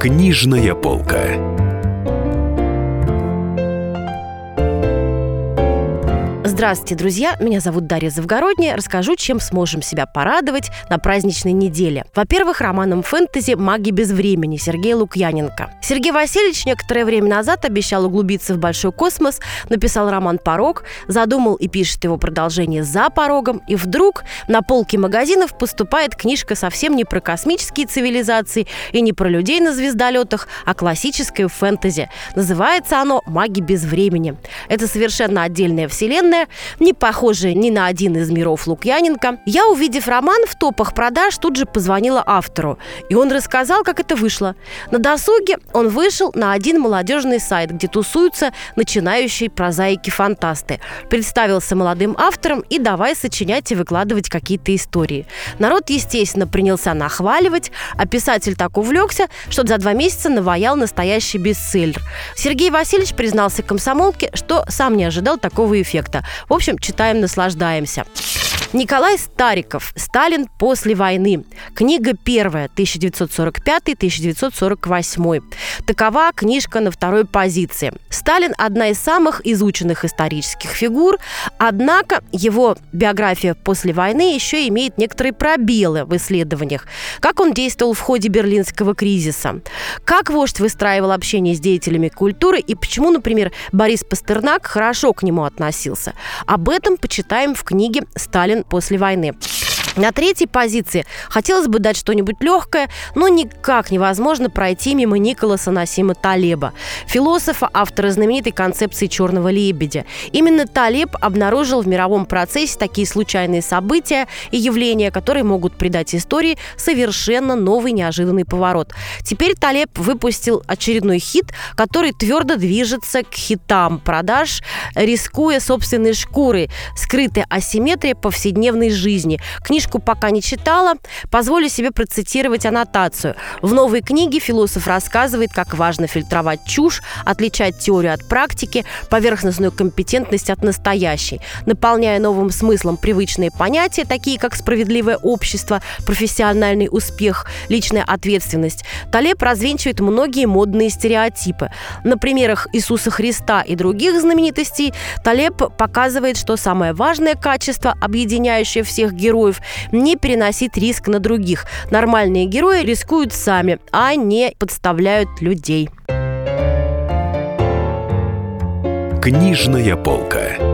Книжная полка. Здравствуйте, друзья! Меня зовут Дарья Завгородняя. Расскажу, чем сможем себя порадовать на праздничной неделе. Во-первых, романом фэнтези «Маги без времени» Сергея Лукьяненко. Сергей Васильевич некоторое время назад обещал углубиться в большой космос, написал роман «Порог», задумал и пишет его продолжение «За порогом», и вдруг на полке магазинов поступает книжка совсем не про космические цивилизации и не про людей на звездолетах, а классическое фэнтези. Называется оно «Маги без времени». Это совершенно отдельная вселенная, не похожая ни на один из миров Лукьяненко. Я, увидев роман в топах продаж, тут же позвонила автору. И он рассказал, как это вышло. На досуге он вышел на один молодежный сайт, где тусуются начинающие прозаики-фантасты. Представился молодым автором и давай сочинять и выкладывать какие-то истории. Народ, естественно, принялся нахваливать, а писатель так увлекся, что за два месяца наваял настоящий бестселлер. Сергей Васильевич признался комсомолке, что сам не ожидал такого эффекта. В общем, читаем, наслаждаемся. Николай Стариков «Сталин после войны». Книга первая, 1945-1948. Такова книжка на второй позиции. Сталин – одна из самых изученных исторических фигур, однако его биография после войны еще имеет некоторые пробелы в исследованиях. Как он действовал в ходе берлинского кризиса, как вождь выстраивал общение с деятелями культуры и почему, например, Борис Пастернак хорошо к нему относился. Об этом почитаем в книге «Сталин после войны. На третьей позиции хотелось бы дать что-нибудь легкое, но никак невозможно пройти мимо Николаса Насима Талеба, философа, автора знаменитой концепции черного лебедя. Именно Талеб обнаружил в мировом процессе такие случайные события и явления, которые могут придать истории совершенно новый неожиданный поворот. Теперь Талеб выпустил очередной хит, который твердо движется к хитам продаж, рискуя собственной шкурой, скрытая асимметрия повседневной жизни. Книжка Книжку пока не читала, позволю себе процитировать аннотацию. В новой книге философ рассказывает, как важно фильтровать чушь, отличать теорию от практики, поверхностную компетентность от настоящей, наполняя новым смыслом привычные понятия, такие как справедливое общество, профессиональный успех, личная ответственность. Талеб развенчивает многие модные стереотипы. На примерах Иисуса Христа и других знаменитостей Талеб показывает, что самое важное качество, объединяющее всех героев, не переносить риск на других. Нормальные герои рискуют сами, а не подставляют людей. Книжная полка.